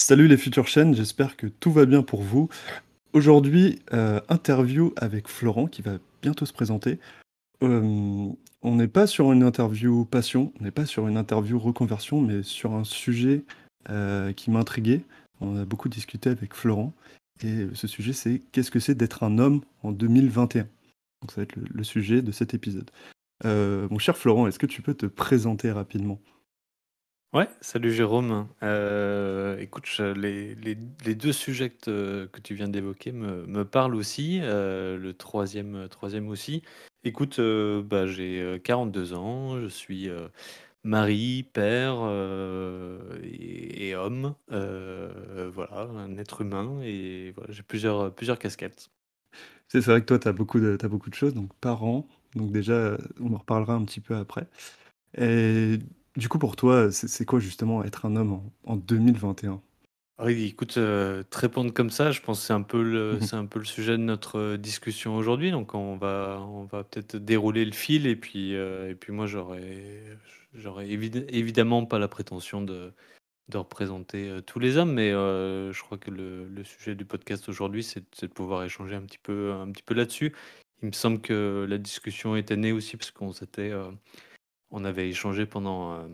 Salut les futures chaînes, j'espère que tout va bien pour vous. Aujourd'hui, euh, interview avec Florent qui va bientôt se présenter. Euh, on n'est pas sur une interview passion, on n'est pas sur une interview reconversion, mais sur un sujet euh, qui m'intriguait. On a beaucoup discuté avec Florent et ce sujet c'est qu'est-ce que c'est d'être un homme en 2021 Donc ça va être le, le sujet de cet épisode. mon cher Florent, est-ce que tu peux te présenter rapidement? Ouais, salut Jérôme. Euh, écoute, les, deux sujets que, tu viens d'évoquer me, parlent aussi, euh, le troisième, euh, troisième aussi. Écoute, euh, bah, j'ai euh, 42 ans, je suis euh, mari, père euh, et, homme, euh, voilà, un être humain, et j'ai plusieurs, plusieurs casquettes. C'est vrai que toi, tu as beaucoup de, beaucoup de choses, donc parents, donc déjà, euh, on en reparlera un petit peu après. Du coup, pour toi, c'est quoi justement être un homme en, en 2021? Oui, écoute, euh, te répondre comme ça, je pense que c'est un peu le, Mhm. c'est un peu le sujet de notre euh, discussion aujourd'hui. Donc, on va, on va peut-être dérouler le fil. Et puis, euh, et puis moi, j'aurais, j'aurais évid- évidemment pas la prétention de, de représenter euh, tous les hommes, mais je crois que le, le sujet du podcast aujourd'hui, c'est, de pouvoir échanger un petit peu, un petit peu là-dessus. Il me semble que la discussion était née aussi parce qu'on s'était, on avait échangé pendant. euh,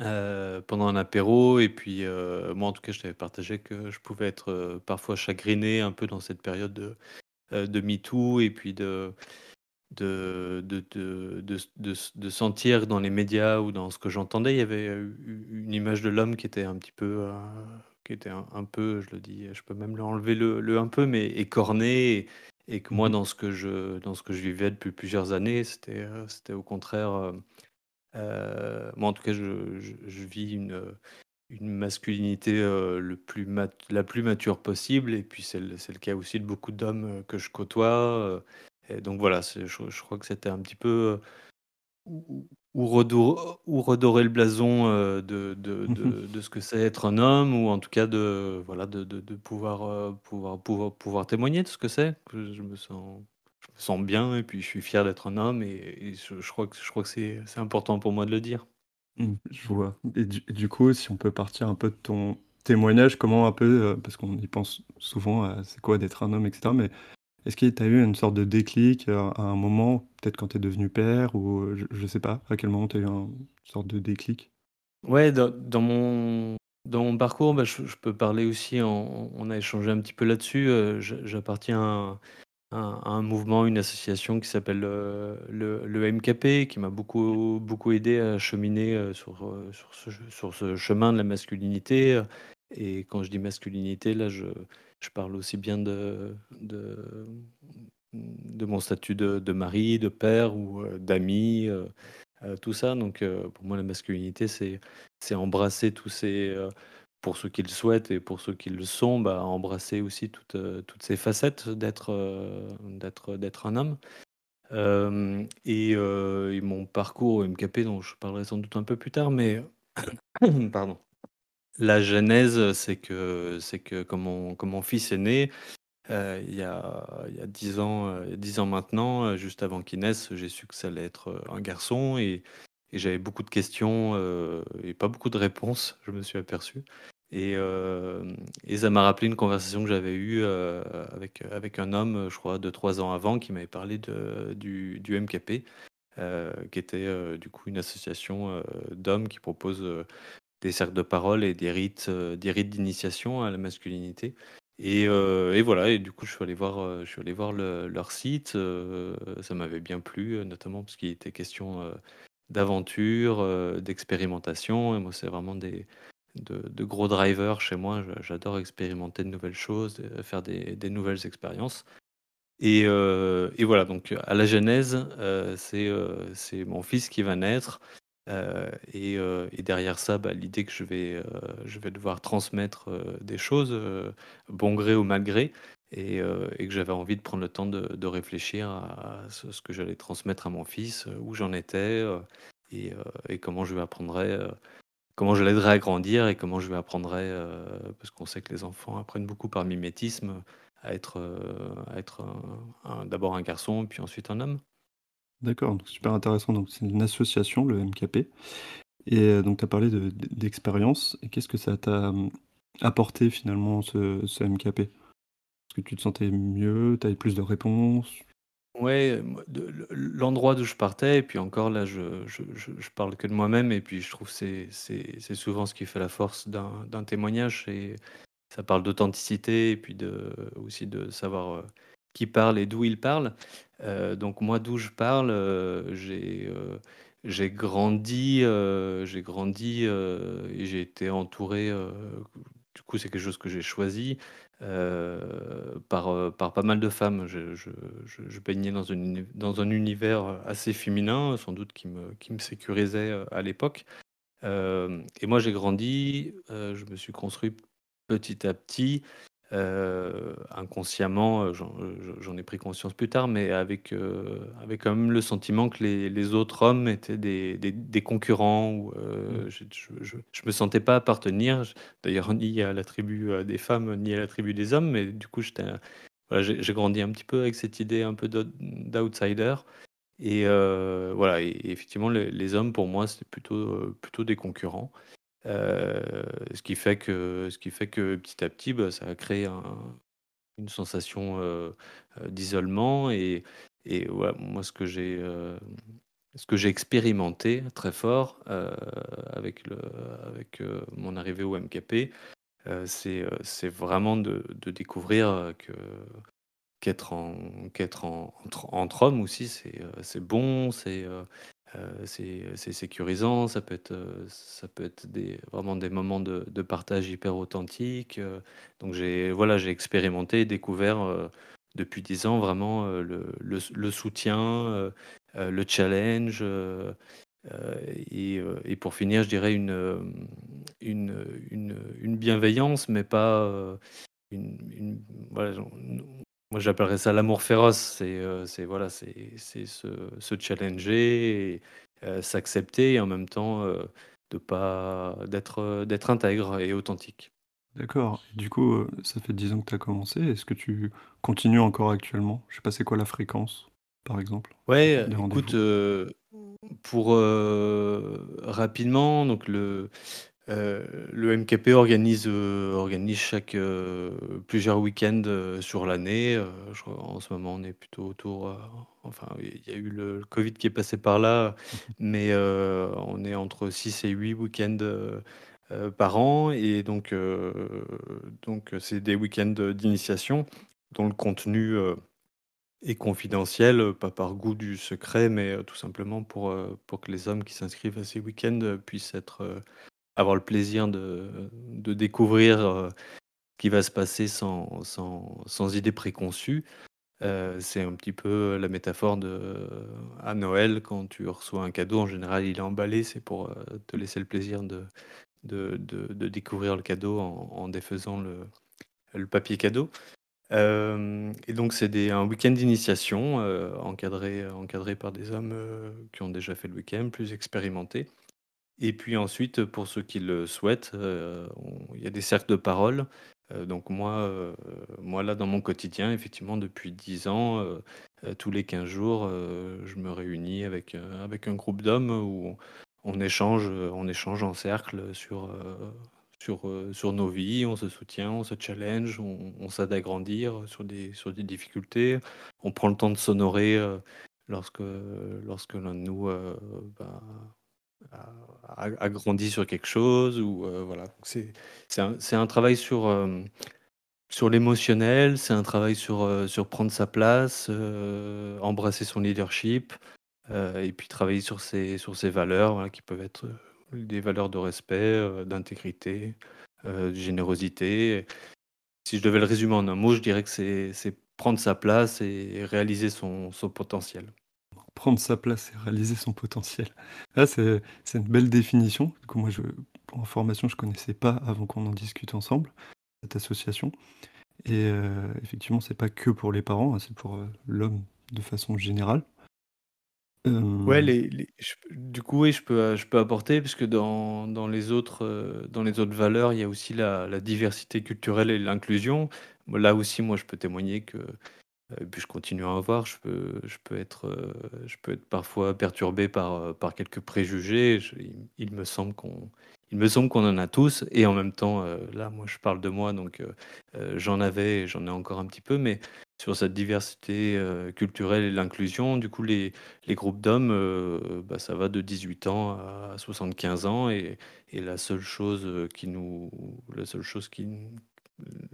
euh, pendant un apéro et puis, heu, moi en tout cas je t'avais partagé que je pouvais être, parfois chagriné un peu dans cette période de, de MeToo et puis de de de sentir dans les médias ou dans ce que j'entendais, il y avait, une image de l'homme qui était un petit peu, qui était un un peu, je le dis, je peux même lui enlever le le un peu, mais écorné et et que moi Mhm. dans ce que je dans ce que je vivais depuis plusieurs années, c'était, c'était au contraire, hem Heu, moi, en tout cas, je je je vis une, une masculinité, le plus mat la plus mature possible et puis c'est le le cas aussi de beaucoup d'hommes, que je côtoie, et donc voilà, je je crois que c'était un petit peu, ou ou redo ou redorer le blason, heu, de de de de ce que c'est être un homme ou en tout cas de voilà, de pouvoir, heu, pouvoir pouvoir pouvoir témoigner de ce que c'est. Je me sens je me sens bien et puis je suis fier d'être un homme et et je je crois que je crois que c'est c'est important pour moi de le dire. Mhm. Je vois. Et du, et du coup, si on peut partir un peu de ton témoignage, comment un peu, euh, parce qu'on y pense souvent à c'est quoi d'être un homme, etc. Mais est-ce que tu as eu une sorte de déclic euh, à un moment, peut-être quand tu es devenu père, ou euh, je, je sais pas, à quel moment tu as eu un- une sorte de déclic? Ouais, dans mon dans mon parcours, bah, je peux parler aussi on a échangé un petit peu là-dessus, je j'appartiens à un mouvement, une association qui s'appelle, le MKP, qui m'a beaucoup beaucoup aidé à cheminer, sur, sur ce chemin de la masculinité, et quand je dis masculinité, là, je je parle aussi bien de de, mon statut de mari, de père ou, heu, d'ami, heu heu, tout ça donc pour moi, la masculinité, c'est embrasser tous ces, pour ceux qui le souhaitent et pour ceux qui le sont, bah, embrasser aussi toutes, toutes ces facettes d'être, d'être un homme. Et et mon parcours au MKP dont je parlerai sans doute un peu plus tard, mais pardon. La genèse, c'est que c'est que quand mon fils est né, heu, il y a il y a 10 ans, 10 ans maintenant, heu, juste avant qu'il naisse, j'ai su que ça allait être, heu, un garçon et j'avais beaucoup de questions, et pas beaucoup de réponses, je me suis aperçu. Et et ça m'a rappelé une conversation que j'avais eue, avec, avec un homme, je crois deux trois ans avant, qui m'avait parlé de du MKP, qui était, du coup une association, d'hommes qui propose, des cercles de parole et des rites, heu, des rites d'initiation à la masculinité. Et heu et voilà et du coup je suis allé voir, heu, je suis allé voir le leur site, ça m'avait bien plu, notamment parce qu'il était question, d'aventure, d'expérimentation. Et moi c'est vraiment des de gros drivers chez moi. J'adore expérimenter de nouvelles choses, faire des nouvelles expériences. Et et voilà donc à la genèse, heu, c'est mon fils qui va naître, heu et heu et derrière ça, bah, l'idée que je vais, vais devoir transmettre, des choses, bon gré ou mal gré et que j'avais envie de prendre le temps de réfléchir à ce que j'allais transmettre à mon fils, où j'en étais, et comment je lui apprendrais, comment je l'aiderais à grandir et comment je lui apprendrais, parce qu'on sait que les enfants apprennent beaucoup par mimétisme, à être, d'abord un garçon puis ensuite un homme. D'accord, super intéressant. Donc c'est une association, le MKP. Et euh, donc tu as parlé d'expérience. Et qu'est-ce que ça t'a apporté finalement ce MKP? Est-ce que tu te sentais mieux? Tu avais plus de réponses? Ouais, l'endroit d'où je partais et puis encore là je je je parle que de moi-même et puis je trouve c'est c'est souvent ce qui fait la force d'un d'un témoignage, c'est ça parle d'authenticité et puis de aussi de savoir, heu, qui parle et d'où il parle. Heu, donc moi d'où je parle, j'ai, heu, j'ai grandi, j'ai grandi, et j'ai été entouré, du coup c'est quelque chose que j'ai choisi, par, par pas mal de femmes. Je je je je baignais dans un uni dans un univers, assez féminin, sans doute qui me qui me sécurisait, à l'époque. Et moi j'ai grandi, je me suis construit petit à petit, heu, inconsciemment, j'en, heu, j'en ai pris conscience plus tard, mais avec, avec quand même le sentiment que les les autres hommes étaient des des des concurrents heu, je je je me sentais pas appartenir. D'ailleurs ni à la tribu, des femmes, ni à la tribu des hommes, mais du coup j'étais voilà, j'ai grandi un petit peu avec cette idée un peu d'out d'outsider et voilà et et effectivement les les hommes pour moi c'était plutôt, plutôt des concurrents. Heu, ce qui fait que ce qui fait que petit à petit, bah, ça a créé un une sensation, d'isolement et moi ce que j'ai, ce que j'ai expérimenté très fort, avec mon arrivée au MKP, c'est, vraiment de découvrir, qu'être en qu'être en entre hommes aussi c'est bon, c'est, heu, c'est sécurisant, ça peut être, ça peut être des vraiment des moments de partage hyper authentiques, heu, donc j'ai voilà, j'ai expérimenté découvert, heu, depuis 10 ans vraiment, heu, le le soutien, heu, le challenge, et et pour finir je dirais une, une, une, bienveillance mais pas, une voilà, moi j'appellerais ça l'amour féroce. C'est, c'est voilà, c'est c'est se se challenger et heu, s'accepter et en même temps, heu, de pas d'être, heu, d'être intègre et authentique. D'accord du coup, heu, ça fait 10 ans que tu as commencé. Est-ce que tu continues encore actuellement? Je sais pas c'est quoi la fréquence, par exemple, Ouais, écoute, pour, rapidement donc le, heu, le MKP organise, heu, organise chaque, heu, plusieurs week-ends, sur l'année, heu, je crois en ce moment on est plutôt autour, enfin il y a eu le le covid qui est passé par là, mais on est entre 6 et 8 week-ends, par an. Et donc c'est des week-ends d'initiation dont le contenu, est confidentiel, pas par goût du secret, mais tout simplement pour, pour que les hommes qui s'inscrivent à ces week-ends, puissent être, avoir le plaisir de de découvrir, heu, ce qui va se passer sans sans sans idées préconçues. Heu, c'est un petit peu la métaphore de à Noël quand tu reçois un cadeau en général il est emballé, c'est pour, heu, te laisser le plaisir de de de découvrir le cadeau en en défaisant le le papier cadeau. Et donc c'est un week-end d'initiation, encadré encadré par des hommes, qui ont déjà fait le week-end, plus expérimentés et puis ensuite, pour ceux qui le souhaitent, on il y a des cercles de parole. Heu, donc moi, heu, moi là dans mon quotidien effectivement depuis 10 ans, tous les 15 jours, je me réunis avec, avec un groupe d'hommes où on échange, on échange en cercle sur, sur, sur nos vies. On se soutient, on se challenge, on on s'aide à grandir sur des sur des difficultés. On prend le temps de s'honorer, lorsque, lorsque l'un de nous, bah, a grandi sur quelque chose ou heu, voilà. C'est un un travail sur, hem, sur l'émotionnel, c'est un travail sur, heu, sur prendre sa place, embrasser son leadership, et puis travailler sur ses sur ses valeurs, qui peuvent être, des valeurs de respect, d'intégrité, de générosité. Si je devais le résumer en un mot, je dirais que c'est c'est prendre sa place et réaliser son son potentiel. Prendre sa place et réaliser son potentiel. Ah c'est une belle définition. Coup moi je pour information je connaissais pas avant qu'on en discute ensemble, cette association et heu, effectivement c'est pas que pour les parents, hein, c'est pour, heu, l'homme de façon générale. Ouais, je p du coup, oui, je peux, je peux apporter puisque dans dans les autres, heu, dans les autres valeurs, il y a aussi la la diversité culturelle et l'inclusion. Là aussi, moi, je peux témoigner que, et puis je continue à en avoir, je peux je peux être, heu, je peux être parfois perturbé par, heu, par quelques préjugés. Il me semble qu'on il me semble qu'on en a tous. Et en même temps, là, moi, je parle de moi, donc j'en avais j'en ai encore un petit peu, mais sur cette diversité, culturelle et l'inclusion, du coup, les les groupes d'hommes, bah, ça va de 18 ans à 75 ans. Et et la seule chose, qui nous la seule chose qui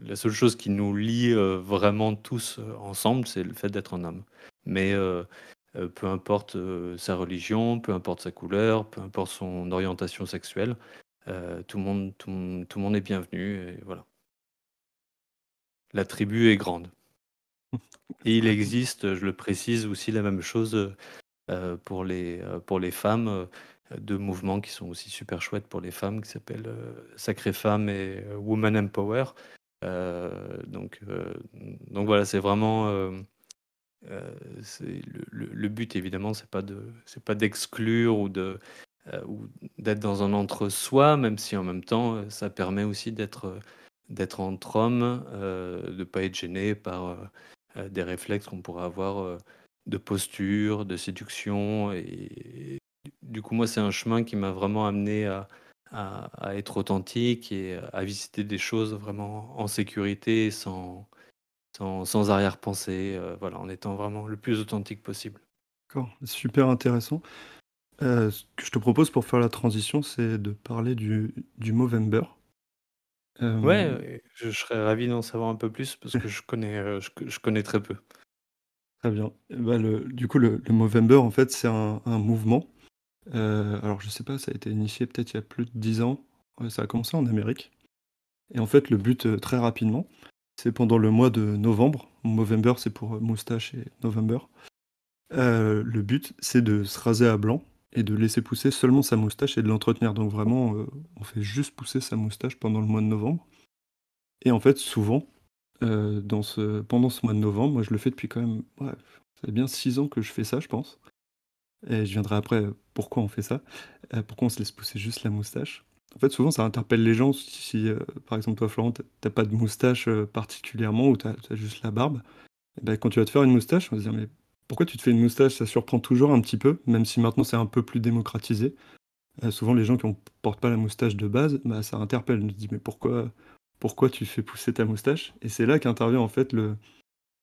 la seule chose qui nous lie, vraiment tous, ensemble, c'est le fait d'être un homme. Mais peu importe, sa religion, peu importe sa couleur, peu importe son orientation sexuelle, tout le monde tout le monde est bienvenu et voilà. La tribu est grande. Il existe, je le précise aussi la même chose, pour les, pour les femmes, deux mouvements qui sont aussi super chouettes pour les femmes qui s'appellent, Sacrées Femmes et Woman Empower. donc, donc voilà, c'est vraiment, le but évidemment, c'est pas de c'est pas d'exclure ou de, d'être dans un entre-soi, même si en même temps, ça permet aussi d'être, d'être entre hommes, de ne pas être gêné par, des réflexes qu'on pourrait avoir, de posture, de séduction et du coup, moi, c'est un chemin qui m'a vraiment amené à à être authentique et à visiter des choses vraiment en sécurité sans sans sans arrière-pensée, voilà, en étant vraiment le plus authentique possible. D'accord, super intéressant. ce que je te propose pour faire la transition, c'est de parler du du Movember. Ouais, je serais ravi d'en savoir un peu plus parce que je connais, je connais très peu. Très bien. bah, le du coup, le le Movember, en fait, c'est un un mouvement. Alors je sais pas, ça a été initié peut-être il y a plus de 10 ans. ça a commencé en Amérique et en fait, le but, très rapidement, c'est pendant le mois de novembre. Movember, c'est pour moustache et November. le but, c'est de se raser à blanc et de laisser pousser seulement sa moustache et de l'entretenir. Donc vraiment, euh, on fait juste pousser sa moustache pendant le mois de novembre. Et en fait, souvent, euh, pendant ce mois de novembre, moi je le fais depuis quand même, ça fait bien six ans que je fais ça, je pense. Et je viendrai après pourquoi on fait ça, euh, pourquoi on se laisse pousser juste la moustache. En fait, souvent, ça interpelle les gens si, par exemple, toi, Florent, t'as pas de moustache particulièrement ou t'as as juste la barbe. Et ben, quand tu vas te faire une moustache, on va se dire, mais pourquoi tu te fais une moustache? Ça surprend toujours un petit peu, même si maintenant c'est un peu plus démocratisé. Euh, souvent les gens qui ne portent pas la moustache de base, bah, ça interpelle. On se dit: «Mais pourquoi pourquoi tu fais pousser ta moustache?» et c'est là qu'intervient en fait le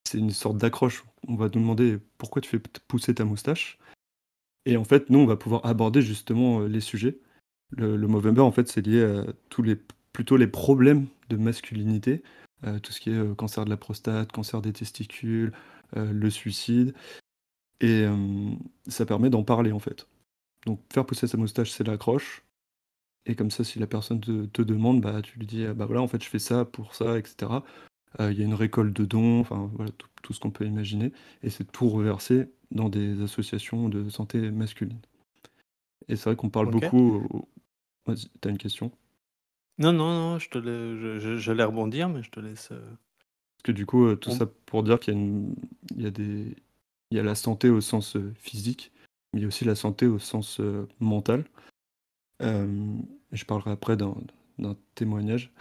c'est une sorte d'accroche. On va nous demander: «Pourquoi tu fais pousser ta moustache?» Et en fait, nous, on va pouvoir aborder justement, euh, les sujets. Le le Movember, en fait, c'est lié à tous les plutôt les problèmes de masculinité, euh, tout ce qui est, cancer de la prostate, cancer des testicules, euh, le suicide. Et ça permet d'en parler en fait. Donc faire pousser sa moustache, c'est l'accroche. Et comme ça, si la personne te, demande, bah, tu lui dis, «Ah, bah voilà, en fait, je fais ça pour ça, etc. Il y a une récolte de dons, enfin voilà, tout, ce qu'on peut imaginer. Et c'est tout reversé dans des associations de santé masculine. Et c'est vrai qu'on parle beaucoup. Vas-y, t'as une question? Non, non, non, je te j'allais rebondir, mais je te laisse. Parce que du coup, tout ça pour dire qu'il y a il y a des il y a la santé au sens, physique, mais il y a aussi la santé au sens, mental. je parlerai après d'un témoignage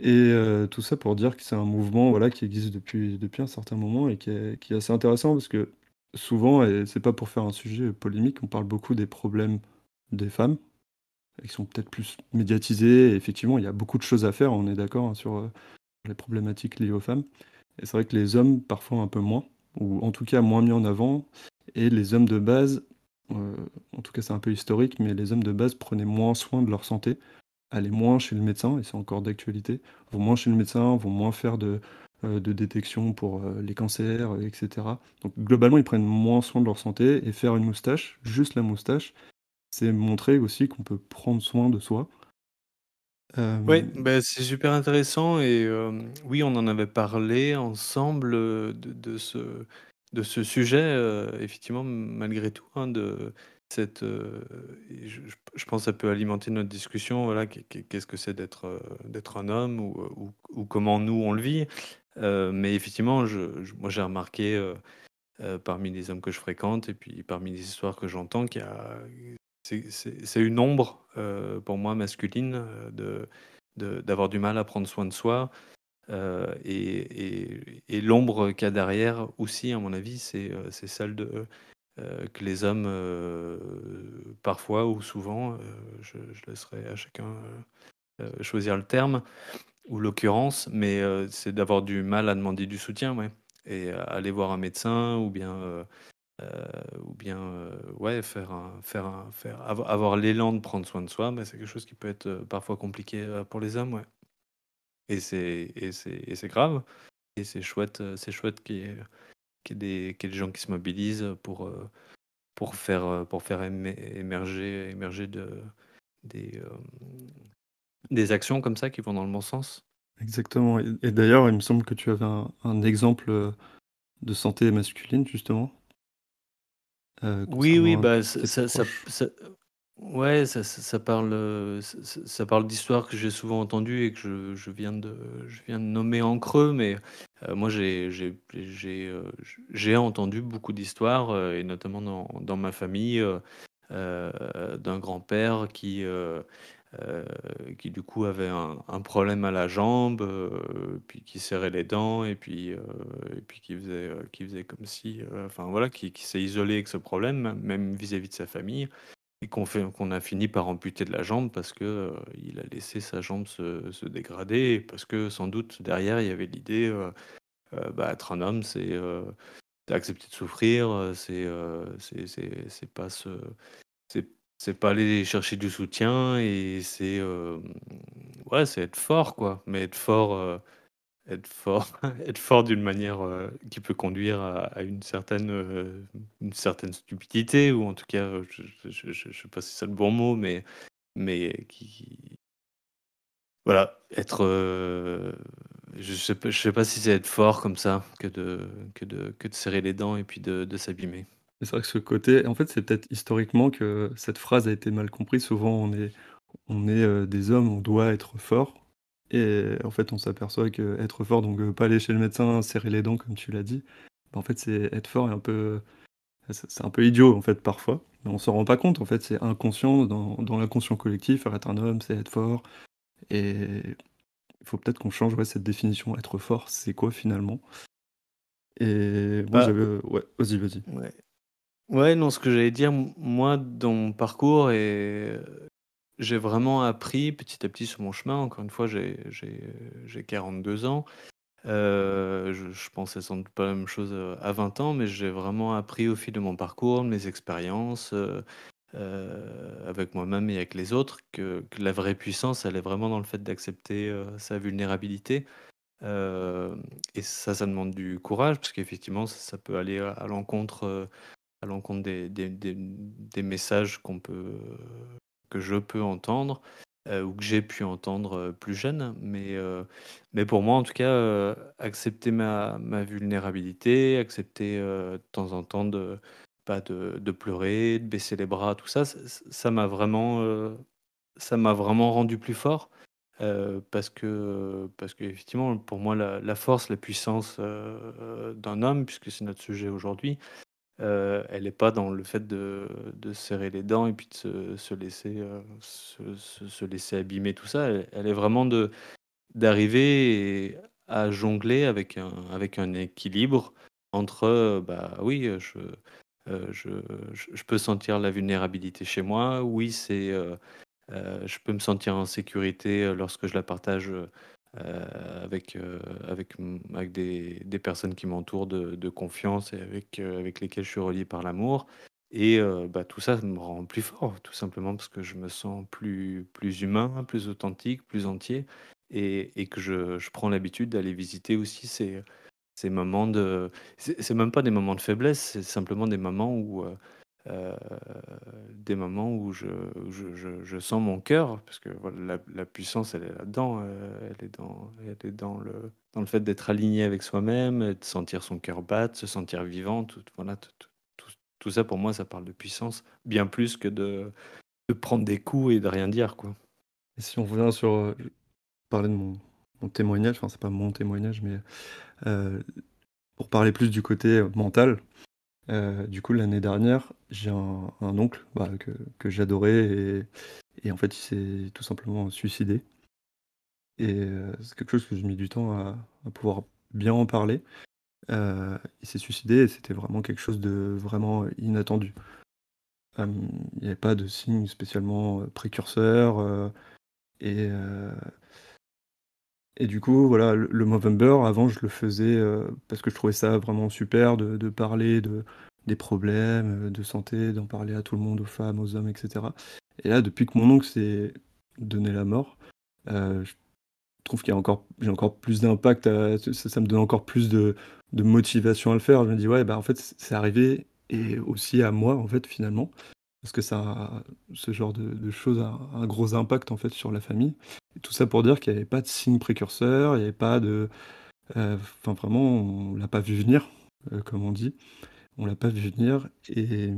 et tout ça pour dire que c'est un mouvement, voilà, qui existe depuis depuis un certain moment et qui est qui est assez intéressant parce que souvent et c'est pas pour faire un sujet, polémique, on parle beaucoup des problèmes des femmes qui sont peut-être plus médiatisés effectivement, il y a beaucoup de choses à faire, on est d'accord, hein, sur, les problématiques liées aux femmes. Et c'est vrai que les hommes, parfois un peu moins, ou en tout cas moins mis en avant. Et les hommes de base, euh, en tout cas c'est un peu historique, mais les hommes de base prenaient moins soin de leur santé, allaient moins chez le médecin, et c'est encore d'actualité, vont moins chez le médecin, vont moins faire de, euh, de détection pour euh, les cancers, etc. Donc globalement, ils prennent moins soin de leur santé, et faire une moustache, juste la moustache, c'est montrer aussi qu'on peut prendre soin de soi. Oui, bah, c'est super intéressant et oui, on en avait parlé ensemble, de ce de ce sujet, effectivement, malgré tout, hein, de cette, je je pense que ça peut alimenter notre discussion, voilà, qu'est-ce que c'est d'être, d'être un homme ou ou comment nous on le vit. Mais effectivement, moi j'ai remarqué, parmi les hommes que je fréquente et puis parmi les histoires que j'entends qu'il y a c'est une ombre, euh, pour moi masculine, euh, d'avoir du mal à prendre soin de soi, euh, et l'ombre qu'il y a derrière aussi à mon avis, c'est, celle que les hommes, parfois ou souvent, je laisserai à chacun, choisir le terme ou l'occurrence, mais c'est d'avoir du mal à demander du soutien, ouais. Et aller voir un médecin ou bien, ou bien, ouais, faire un faire un faire avoir l'élan de prendre soin de soi, mais c'est quelque chose qui peut être, parfois compliqué, pour les hommes, ouais. Et c'est et c'est grave. Et c'est chouette, c'est chouette qu'il y ait qu'il y ait des qu'il y ait des gens qui se mobilisent pour, pour faire, pour faire émerger émerger de des, des actions comme ça qui vont dans le bon sens? Exactement et d'ailleurs, il me semble que tu avais un exemple, de santé masculine justement? Oui, oui, bah, ça ça ça ouais, ça parle, ça parle d'histoires que j'ai souvent entendues et que je je viens de je viens de nommer en creux, mais moi j'ai j'ai entendu beaucoup d'histoires, et notamment dans dans ma famille, d'un grand-père qui, euh, qui du coup avait un, problème à la jambe, euh, puis qui serrait les dents, et puis, euh, et puis qui faisait, qui faisait comme si, enfin voilà, qui, s'est isolé avec ce problème, même vis-à-vis de sa famille, et qu'on qu'on a fini par amputer de la jambe parce que il a laissé sa jambe se, se, dégrader, parce que sans doute derrière il y avait l'idée, bah, être un homme, c'est accepter de souffrir, c'est c'est pas se c'est pas aller chercher du soutien et c'est, ouais, c'est être fort, quoi. Mais être fort, être fort être fort d'une manière, qui peut conduire à une certaine, une certaine stupidité ou en tout cas, je je je sais pas si c'est le bon mot, mais mais qui voilà, être, je sais pas je sais pas si c'est être fort comme ça que de que de que de serrer les dents et puis de de s'abîmer c'est vrai que ce côté en fait, c'est peut-être historiquement que cette phrase a été mal comprise. Souvent, on est on est, heu, des hommes, on doit être fort et en fait, on s'aperçoit qu'être fort, donc heu, pas aller chez le médecin, serrer les dents comme tu l'as dit, bah, en fait, c'est être fort et un peu c'est c'est un peu idiot, en fait, parfois, mais on s'en rend pas compte, en fait, c'est inconscient dans dans l'inconscient collectif, être un homme, c'est être fort et il faut peut-être qu'on change, ouais, cette définition. Être fort, c'est quoi finalement? Et moi, Bah j'avais ouais, vas-y, vas-y. ouais. Ouais, non, ce que j'allais dire, moi, dans mon parcours et j'ai vraiment appris petit à petit sur mon chemin. Encore une fois, j'ai j'ai, j'ai 42 ans. Euh, je je pensais sans doute pas la même chose, à 20 ans, mais j'ai vraiment appris au fil de mon parcours, de mes expériences, heu avec moi-même et avec les autres, que la vraie puissance, elle est vraiment dans le fait d'accepter, sa vulnérabilité. Et ça, ça demande du courage parce qu'effectivement, ça peut aller à l'encontre, à l'encontre des messages que je peux entendre, heu, ou que j'ai pu entendre, plus jeune. Mais, heu, mais pour moi, en tout cas, accepter ma vulnérabilité, accepter, de temps en temps de pas de de pleurer, de baisser les bras, tout ça, ça m'a vraiment, rendu plus fort, parce que, pour moi, la force, la puissance, d'un homme, puisque c'est notre sujet aujourd'hui, Heu, elle est pas dans le fait de serrer les dents et puis de se se laisser, heu, se se se laisser abîmer tout ça. Elle elle est vraiment de d'arriver à jongler avec un avec un équilibre entre, heu, bah, oui, je, je je peux sentir la vulnérabilité chez moi. Oui, c'est, je peux me sentir en sécurité, lorsque je la partage, euh, avec, euh, avec, avec des, des, personnes qui m'entourent de, confiance et avec, euh, avec lesquelles je suis relié par l'amour. Et bah, tout ça me rend plus fort, tout simplement parce que je me sens plus, plus humain, plus authentique, plus entier, et, et que je, je prends l'habitude d'aller visiter aussi ces, ces moments de... C'est même pas des moments de faiblesse, c'est simplement des moments où euh, des moments où je, je, sens mon cœur, parce que la, la, puissance, elle est là-dedans, euh, elle est dans, elle est dans le, dans le fait d'être aligné avec soi-même, de sentir son cœur battre, se sentir vivant, tout, voilà, tout, tout, tout, ça pour moi, ça parle de puissance, bien plus que de, de prendre des coups et de rien dire. Quoi. Et si on revient sur euh, parler de mon, mon témoignage, enfin c'est pas mon témoignage, mais euh, pour parler plus du côté mental, euh, du coup, l'année dernière, j'ai un, oncle bah, que, j'adorais et, en fait, il s'est tout simplement suicidé. Et euh, c'est quelque chose que j'ai mis du temps à, pouvoir bien en parler. il s'est suicidé et c'était vraiment quelque chose de vraiment inattendu. il n'y avait pas de signe spécialement précurseur et et du coup, voilà, le, Movember, avant, je le faisais parce que je trouvais ça vraiment super de, parler de, des problèmes de santé, d'en parler à tout le monde, aux femmes, aux hommes, etc. Et là, depuis que mon oncle s'est donné la mort, je trouve qu'il y a encore, j'ai encore plus d'impact, ça, me donne encore plus de, motivation à le faire. Je me dis, ouais, bah en fait, c'est arrivé et aussi à moi, en fait, finalement. Parce que ça, ce genre de, choses a un gros impact en fait sur la famille. Tout ça pour dire qu'il n'y avait pas de signe précurseur, il n'y avait pas de. Euh, enfin, vraiment, on l'a pas vu venir, euh, comme on dit. On l'a pas vu venir. Et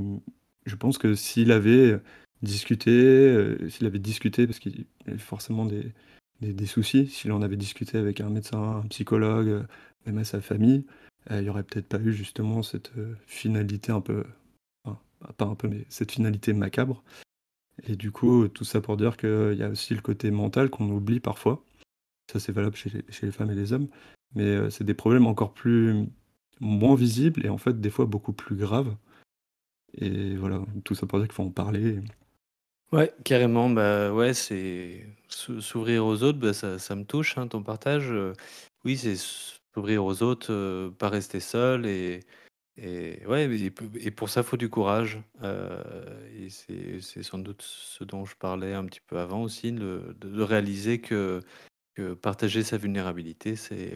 je pense que s'il avait discuté, euh, s'il avait discuté, parce qu'il y avait forcément des, des, soucis, s'il en avait discuté avec un médecin, un psychologue, même à sa famille, il n'y aurait peut-être pas eu justement cette finalité un peu pas un peu, mais cette finalité macabre. Et du coup, tout ça pour dire qu'il y a aussi le côté mental qu'on oublie parfois. Ça, c'est valable chez les, femmes et les hommes. Mais euh, c'est des problèmes encore plus moins visibles et en fait, des fois, beaucoup plus graves. Et voilà, tout ça pour dire qu'il faut en parler. Ouais, carrément. Bah ouais, c'est s'ouvrir aux autres, bah, ça, ça me touche, hein, ton partage. Euh, oui, c'est s'ouvrir aux autres, euh, pas rester seul et et ouais, et pour ça, il faut du courage. Euh, et c'est sans doute ce dont je parlais un petit peu avant aussi, de réaliser que partager sa vulnérabilité, c'est,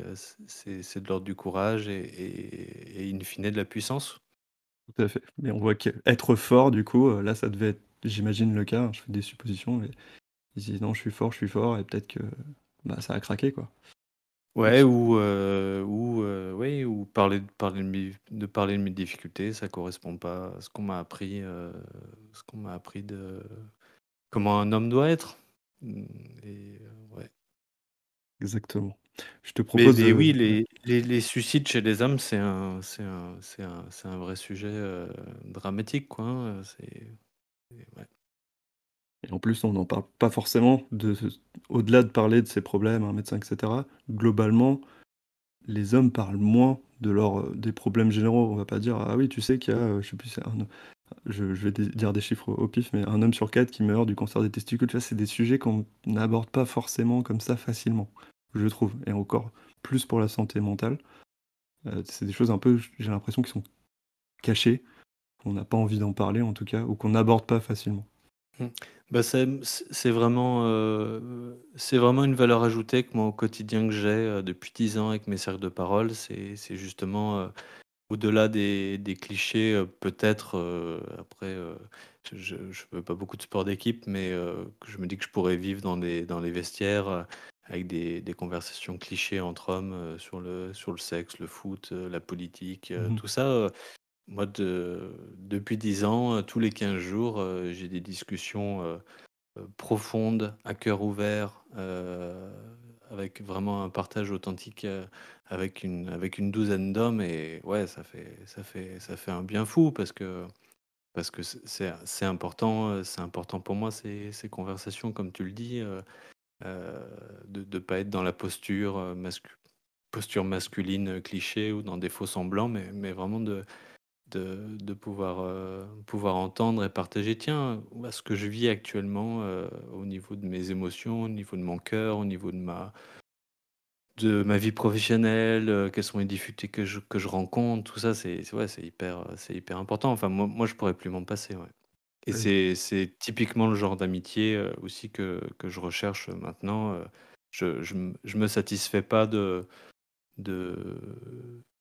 de l'ordre du courage et et in fine de la puissance. Tout à fait. Mais on voit qu'être fort, du coup, là, ça devait être, j'imagine, le cas, hein, je fais des suppositions, mais ils disent: «Non, je suis fort, je suis fort» et peut-être que, bah, ça a craqué, quoi. Ouais, ou, euh, ou, euh, oui, ou parler de parler de mes de parler de mes difficultés, ça correspond pas à ce qu'on m'a appris, euh, ce qu'on m'a appris de comment un homme doit être. Mmh, et ouais. Exactement. Je te propose, Mais oui, les les les suicides chez les hommes, c'est un c'est un c'est un c'est un vrai sujet, dramatique, quoi, hein, c'est ouais. Et en plus, on n'en parle pas forcément de au-delà de parler de ses problèmes un médecin etc., globalement, les hommes parlent moins de leurs, des problèmes généraux. On va pas dire: «Ah oui, tu sais qu'il y a, euh, je sais plus, je vais dire des chiffres au pif, mais un homme sur quatre qui meurt du cancer des testicules». Tu? C'est des sujets qu'on n'aborde pas forcément comme ça facilement, je trouve et encore plus pour la santé mentale. Euh, c'est des choses un peu, j'ai l'impression, qui sont cachées, qu'on n'a pas envie d'en parler en tout cas, ou qu'on n'aborde pas facilement. Mmh. Bah, c'est vraiment, euh, c'est vraiment une valeur ajoutée que moi, au quotidien que j'ai, euh, depuis 10 ans avec mes cercles de parole. C'est c'est justement, euh, au-delà des des clichés, peut-être, après, je ne fais pas beaucoup de sport d'équipe, mais je me dis que je pourrais vivre dans des dans les vestiaires, avec des des conversations clichés entre hommes, sur le sur le sexe, le foot, la politique, mmh tout ça, moi, de depuis 10 ans, euh, tous les 15 jours, euh, j'ai des discussions, euh, profondes, à cœur ouvert, avec vraiment un partage authentique, avec une avec une douzaine d'hommes. Et ouais, ça fait ça fait ça fait un bien fou parce que parce que c'est c'est important, c'est important pour moi ces ces conversations comme tu le dis, de ne pas être dans la posture, posture masculine, cliché ou dans des faux semblants, mais mais vraiment de de, pouvoir, euh, pouvoir entendre et partager, tiens, ce que je vis actuellement euh, au niveau de mes émotions, au niveau de mon cœur, au niveau de ma, de ma vie professionnelle, euh, quelles sont les difficultés que je, que je rencontre, tout ça, c'est ouais, hyper, hyper important. Enfin, moi, moi je pourrais plus m'en passer. Ouais. Et c'est c'est typiquement le genre d'amitié aussi que, que je recherche maintenant. Je, je, je me satisfais pas de, de,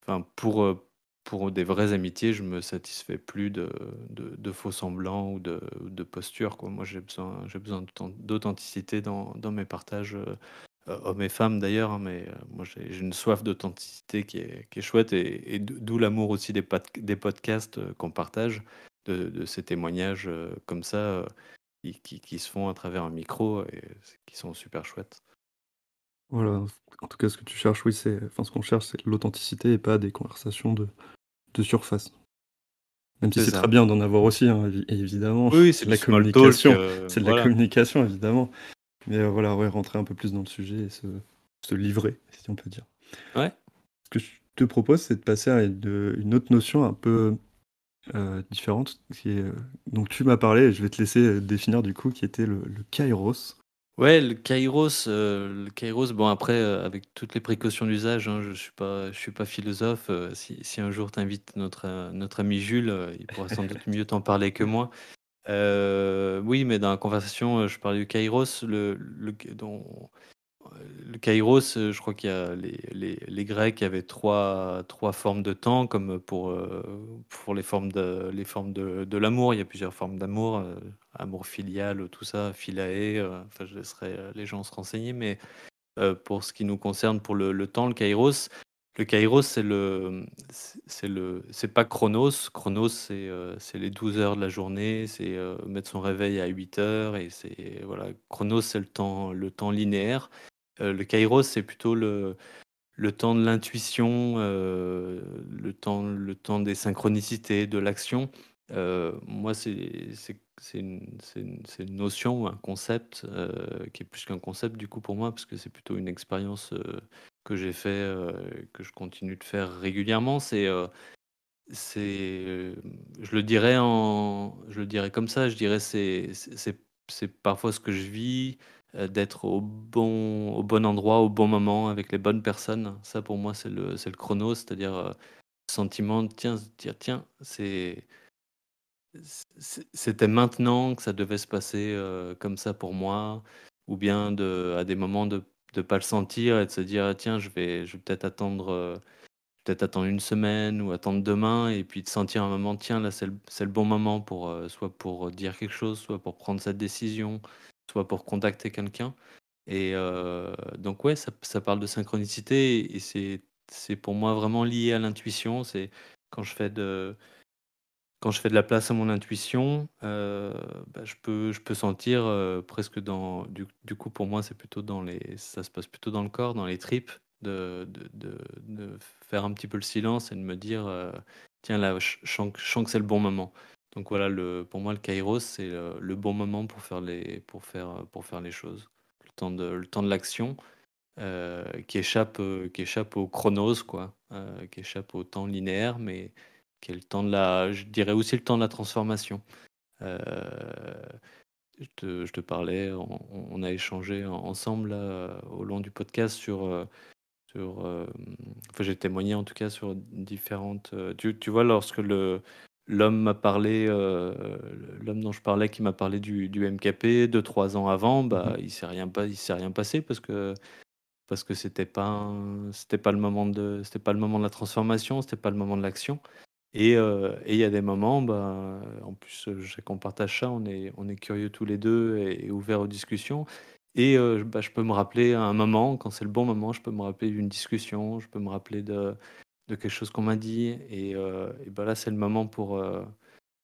enfin, pour, pour des vraies amitiés, je me satisfais plus de, de, faux semblants ou de, de postures. Quoi. Moi, j'ai besoin, j'ai besoin d'authenticité dans, dans mes partages, euh, hommes et femmes d'ailleurs, hein, mais euh, moi, j'ai une soif d'authenticité qui est, qui est chouette et, d'où l'amour aussi des, des podcasts euh, qu'on partage, de, ces témoignages comme ça qui, qui, se font à travers un micro et qui sont super chouettes. Voilà, en tout cas, ce que tu cherches, oui, c'est, enfin, ce qu'on cherche, c'est l'authenticité et pas des conversations de, de surface. Même si c'est très bien d'en avoir aussi, hein, évidemment. Oui, c'est la communication. Euh, c'est de la communication, évidemment. Mais euh, voilà, ouais, rentrer un peu plus dans le sujet et se, se livrer, si on peut dire. Ouais. Ce que je te propose, c'est de passer à une, autre notion un peu différente. Qui est, donc tu m'as parlé, et je vais te laisser définir du coup, qui était le, le kairos. Ouais, le kairos, le kairos, bon après, avec toutes les précautions d'usage, hein, je suis suis pas philosophe. si, si un jour tu invites notre, notre ami Jules, il pourra sans doute mieux t'en parler que moi. oui, mais dans la conversation, je parlais du kairos, le, le, dont, le Kairos, euh, je crois qu'il y a les, Grecs avaient trois, trois formes de temps, comme pour, euh, pour les formes de, les formes de, l'amour. Il y a plusieurs formes d'amour, euh, amour filial, tout ça, philae. enfin, je laisserai les gens se renseigner. Mais pour ce qui nous concerne, pour le, temps, le Kairos, le Kairos, c'est le, c'est le, c'est pas Chronos. Chronos, c'est, c'est les 12 heures de la journée, c'est mettre son réveil à 8 heures et c'est voilà. Chronos, c'est le temps, le temps linéaire. Euh, le kairos, c'est plutôt le, le temps de l'intuition, euh, le, temps, le temps des synchronicités, de l'action. Euh, moi, c'est une, une, notion, un concept qui est plus qu'un concept du coup pour moi, parce que c'est plutôt une expérience que j'ai fait, que je continue de faire régulièrement. C'est c'est je le dirais en je le dirais comme ça je dirais c'est c'est parfois ce que je vis euh, d'être au bon, au bon endroit, au bon moment, avec les bonnes personnes. Ça, pour moi, c'est le, c'est le chrono, c'est-à-dire euh, sentiment tiens, dire tiens, c'est c'était maintenant que ça devait se passer euh, comme ça pour moi, ou bien de, à des moments de ne pas le sentir et de se dire tiens, je vais, je vais peut-être attendre, peut-être attendre une semaine ou attendre demain, et puis de sentir un moment tiens, là c'est le, bon moment pour soit pour dire quelque chose, soit pour prendre cette décision, soit pour contacter quelqu'un. Et euh, donc ouais, ça, ça, parle de synchronicité et c'est c'est pour moi vraiment lié à l'intuition. C'est quand je fais de quand je fais de la place à mon intuition, euh, bah, je peux sentir euh, presque dans du, coup pour moi c'est plutôt dans les ça se passe plutôt dans le corps, dans les tripes, de, faire un petit peu le silence et de me dire tiens là je, sens que c'est le bon moment. Donc voilà, pour moi, le kairos, c'est le, bon moment pour faire les, pour faire, pour faire les choses. Le temps de, le temps l'action euh, qui, échappe, euh, qui échappe au chronos, quoi, euh, qui échappe au temps linéaire, mais qui est le temps de la, je dirais aussi le temps de la transformation. je, te, je, te, parlais, on, a échangé ensemble au long du podcast sur sur, enfin, j'ai témoigné en tout cas sur différentes. tu, tu, vois, lorsque le, L'homme m'a parlé, euh, l'homme dont je parlais, qui m'a parlé du, du MKP deux trois ans avant, bah, mmh il s'est rien pas, il s'est rien passé parce que parce que c'était pas c'était pas le moment de c'était pas le moment de la transformation, c'était pas le moment de l'action. Et euh, et il y a des moments, bah, en plus, je sais qu'on partage ça, on est on est curieux tous les deux et, ouverts aux discussions. Et euh, bah, je peux me rappeler à un moment, quand c'est le bon moment, je peux me rappeler d'une discussion, je peux me rappeler de de quelque chose qu'on m'a dit. Et, euh, ben là, c'est le moment pour. Euh,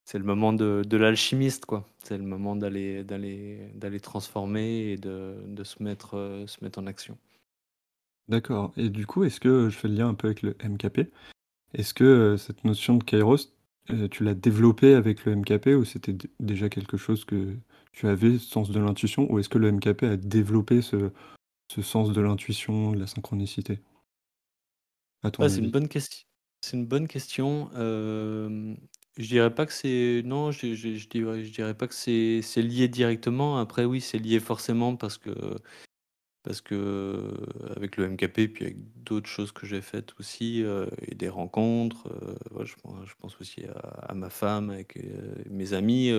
c'est le moment de, de l'alchimiste, quoi. C'est le moment d'aller, d'aller, d'aller transformer et de, de se, mettre, euh, se mettre en action. D'accord. Et du coup, est-ce que je fais le lien un peu avec le MKP Est-ce que cette notion de Kairos, tu l'as développée avec le MKP ou c'était déjà quelque chose que tu avais, ce sens de l'intuition, ou est-ce que le MKP a développé ce, ce sens de l'intuition, de la synchronicité? C'est une bonne question. C'est une bonne question. je dirais pas que c'est non, je je dirais je dirais pas que c'est c'est lié directement. Après oui, c'est lié forcément parce que parce que, avec le MKP, puis avec d'autres choses que j'ai faites aussi, et des rencontres, pense je pense aussi à ma femme, avec, mes amis,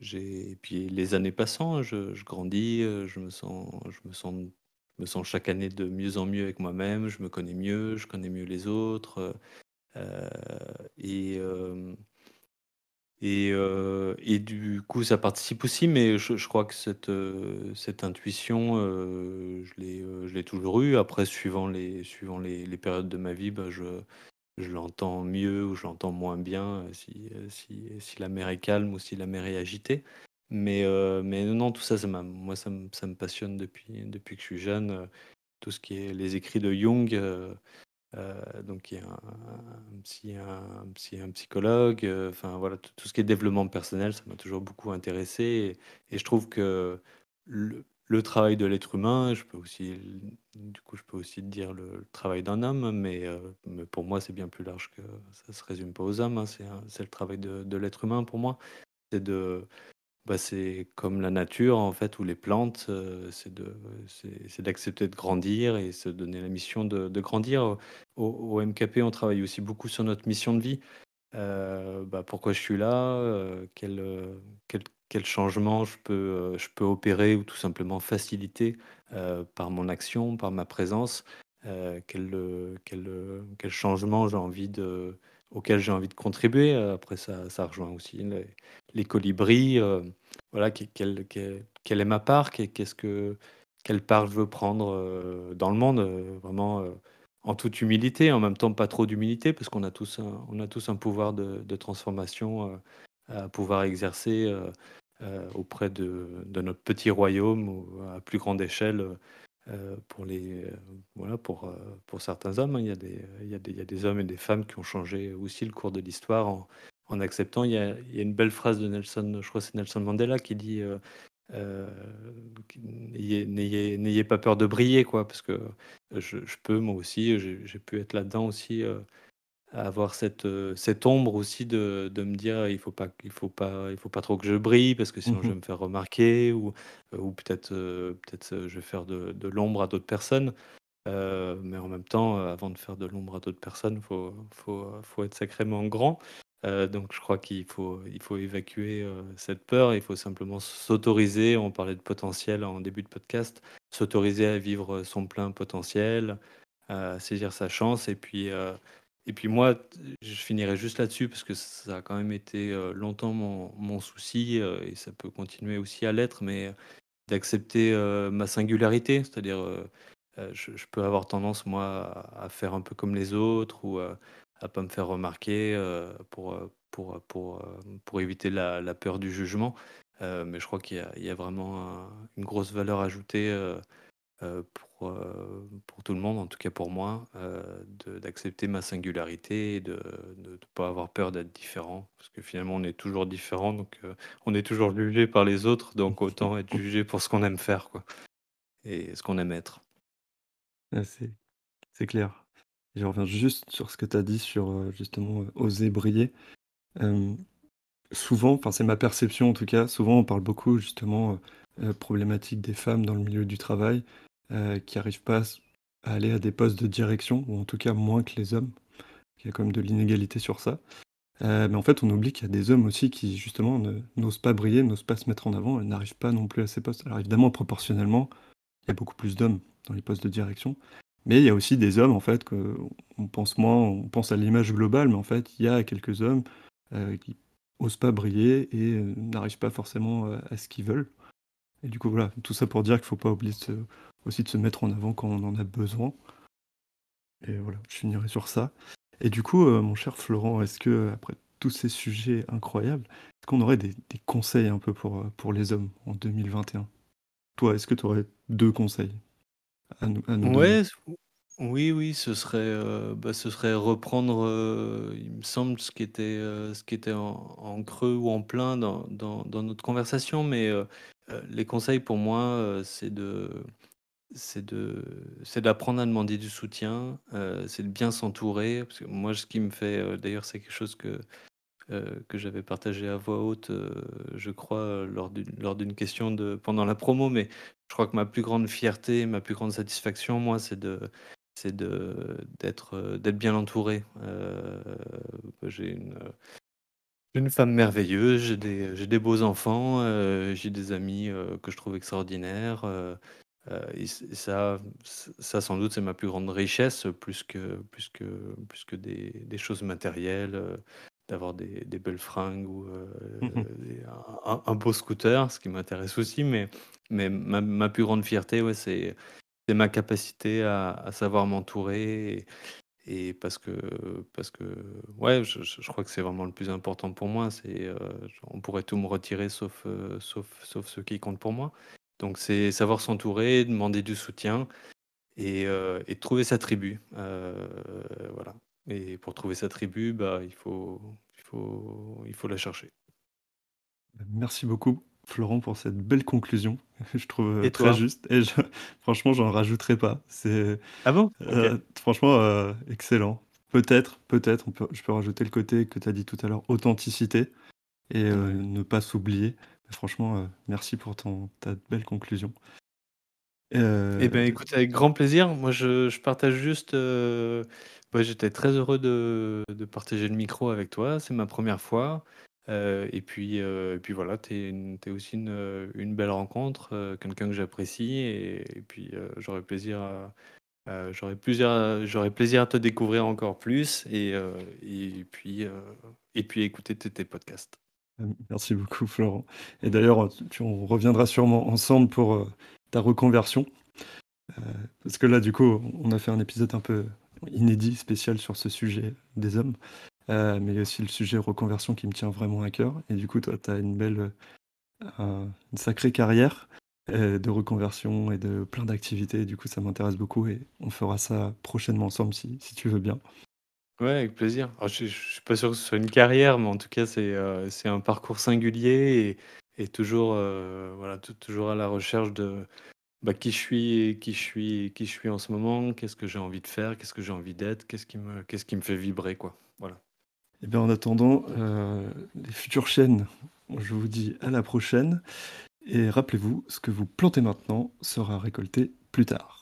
et puis les années passant, je je grandis, je me sens je me sens chaque année de mieux en mieux avec moi-même, je me connais mieux, je connais mieux les autres. Euh, et, euh, et, euh, et, du coup, ça participe aussi, mais je, crois que cette, cette intuition, je l'ai toujours eue. Après, suivant les, suivant les, les périodes de ma vie, bah, je, je l'entends mieux ou je l'entends moins bien si, si, si, la mer est calme ou si la mer est agitée. Mais, euh, mais non, tout ça, ça moi, ça me, passionne depuis, depuis que je suis jeune. Euh, tout ce qui est les écrits de Jung, euh, donc il y a un, psy, un, un psychologue, enfin voilà, tout, ce qui est développement personnel, ça m'a toujours beaucoup intéressé. Et, je trouve que le, travail de l'être humain, je peux aussi du coup, je peux aussi dire le travail d'un homme, mais mais pour moi, c'est bien plus large que ça se résume pas aux hommes, hein. C'est le travail de de l'être humain pour moi. C'est de bah, c'est comme la nature en fait ou les plantes, c'est de c'est d'accepter de grandir et se donner la mission de grandir. Au MKP, on travaille aussi beaucoup sur notre mission de vie. Heu, bah, pourquoi je suis là? Heu, quel, quel quel changement je peux, je peux opérer ou tout simplement faciliter, par mon action, par ma présence? Quel, quel, quel changement j'ai envie de auquel j'ai envie de contribuer? Heu, après ça ça rejoint aussi les colibris, heu, voilà, quelle quelle quelle est ma part? Qu'est qu'est-ce que quelle part je veux prendre, heu, dans le monde? Vraiment, en toute humilité, en même temps pas trop d'humilité parce qu'on a tous un a tous un pouvoir de de transformation, à pouvoir exercer, auprès de de notre petit royaume ou à plus grande échelle, heu, pour les, heu, voilà, pour, heu, pour certains hommes, hein. Il y a des, il y a des il y a des hommes et des femmes qui ont changé aussi le cours de l'histoire en en acceptant. Il y a il y a une belle phrase de Nelson, je crois que c'est Nelson Mandela qui dit, «N'ayez pas peur de briller», quoi, parce que je peux moi aussi, j'ai pu être là-dedans aussi, avoir cette, heu, cette ombre aussi de de me dire: «Il faut pas il faut pas il faut pas trop que je brille parce que sinon je vais Mmh me faire remarquer» ou ou peut-être, heu, peut-être, je vais faire de de l'ombre à d'autres personnes. Mais en même temps, avant de faire de l'ombre à d'autres personnes, faut faut, faut être sacrément grand. Donc je crois qu'il faut il faut évacuer, cette peur. Il faut simplement s'autoriser, on parlait de potentiel en début de podcast, s'autoriser à vivre, son plein potentiel, à saisir sa chance et puis, et puis moi, je finirai juste là-dessus parce que ça a quand même été, heu, longtemps mon mon souci, heu et ça peut continuer aussi à l'être, mais d'accepter, heu, ma singularité. C'est-à-dire, je peux avoir tendance moi à à faire un peu comme les autres ou, heu, à pas me faire remarquer, pour, pour, pour, pour éviter la la peur du jugement. Mais je crois qu'il y y a vraiment un une grosse valeur ajoutée, heu, pour, heu, pour tout le monde, en tout cas pour moi, de d'accepter ma singularité et de de pas avoir peur d'être différent. Parce que finalement on est toujours différent donc, heu, on est toujours jugé par les autres, donc autant être jugé pour ce qu'on aime faire, quoi et ce qu'on aime être. Ah, c'est clair. Je reviens juste sur ce que tu as dit sur, justement, oser briller. Souvent, c'est ma perception en tout cas, souvent on parle beaucoup justement, problématique des femmes dans le milieu du travail, heu, qui arrivent pas à aller à des postes de direction ou en tout cas moins que les hommes. Il y a quand même de l'inégalité sur ça. Heu, mais en fait, on oublie qu'il y a des hommes aussi qui justement n'osent pas briller, n'osent pas se mettre en avant et n'arrivent pas non plus à ces postes. Alors évidemment, proportionnellement, il y a beaucoup plus d'hommes dans les postes de direction, mais il y a aussi des hommes en fait qu'on pense moins, on pense à l'image globale, mais en fait, il y a quelques hommes, heu, qui osent pas briller et n'arrivent pas forcément, à ce qu'ils veulent et du coup, voilà, tout ça pour dire qu'il faut pas oublier de se aussi de se mettre en avant quand on en a besoin et voilà, je finirai sur ça et du coup, heu, mon cher Florent, est-ce que, après tous ces sujets incroyables, est-ce qu'on aurait des des conseils un peu pour, heu, pour les hommes en 2021? Toi, est-ce que tu aurais 2 conseils à nous à nous donner? Ouais, oui, oui, ce serait, heu, bah, ce serait reprendre, heu, il me semble ce qui était, heu, ce qui était en creux ou en plein dans dans notre conversation, mais les conseils pour moi, c'est de c'est de c'est d'apprendre à demander du soutien, c'est de bien s'entourer. Parce que moi, ce qui me fait, d'ailleurs, c'est quelque chose que, que j'avais partagé à voix haute, je crois, lors d'une lors d'une question de pendant la promo, mais je crois que ma plus grande fierté, ma plus grande satisfaction, moi, c'est de c'est de d'être, bien entouré. Heu, j'ai une, heu, une femme merveilleuse, j'ai des j'ai des beaux enfants, j'ai des amis, que je trouve extraordinaires, et ça ça sans doute, c'est ma plus grande richesse, plus que plus que plus que des des choses matérielles, d'avoir des des belles fringues ou Mmh un un beau scooter, ce qui m'intéresse aussi, mais mais ma ma plus grande fierté, ouais, c'est c'est ma capacité à savoir m'entourer et parce que parce que, ouais, je crois que c'est vraiment le plus important pour moi. Heu, on pourrait tout me retirer sauf, heu, sauf sauf ce qui compte pour moi. Donc c'est savoir s'entourer, demander du soutien et heu et trouver sa tribu, voilà et pour trouver sa tribu, bah, il faut il faut il faut la chercher. Merci beaucoup Florent, pour cette belle conclusion. Je trouve Et très juste. Et je, franchement, j'en rajouterai pas. C'est Ah bon? euh, franchement euh, excellent. Peut-être, peut-être, peut, je peux rajouter le côté que tu as dit tout à l'heure, authenticité et euh, ne pas s'oublier. Franchement, merci pour ton, ta belle conclusion. Eh ben, écoute, avec grand plaisir. Moi, je, je partage juste. j'étais très heureux de, de partager le micro avec toi. C'est ma première fois. Euh, et puis, euh, et puis voilà, tu es, aussi une, belle rencontre, euh, quelqu'un que j'apprécie. Et, puis, j'aurais plaisir à, plaisir, à te découvrir encore plus et, puis, et puis écouter tes, podcasts. Merci beaucoup, Florent. Et d'ailleurs, on reviendra sûrement ensemble pour ta reconversion. parce que là, du coup, on a fait un épisode un peu inédit, spécial sur ce sujet des hommes. Euh, mais il y a aussi le sujet reconversion qui me tient vraiment à cœur. Et du coup, toi, tu as une belle, euh, une sacrée carrière euh, de reconversion et de plein d'activités. Du coup, ça m'intéresse beaucoup et on fera ça prochainement ensemble si, si tu veux bien. Ouais, avec plaisir. je ne suis pas sûr que ce soit une carrière, mais en tout cas, c'est c'est un parcours singulier et, toujours, voilà, toujours à la recherche de bah, qui je suis, qui je suis, qui je suis en ce moment, qu'est-ce que j'ai envie de faire, qu'est-ce que j'ai envie d'être, qu'est-ce qui me, qui me fait vibrer, quoi. Voilà. Eh en attendant euh, les futures chaînes, je vous dis à la prochaine. Et rappelez-vous, ce que vous plantez maintenant sera récolté plus tard.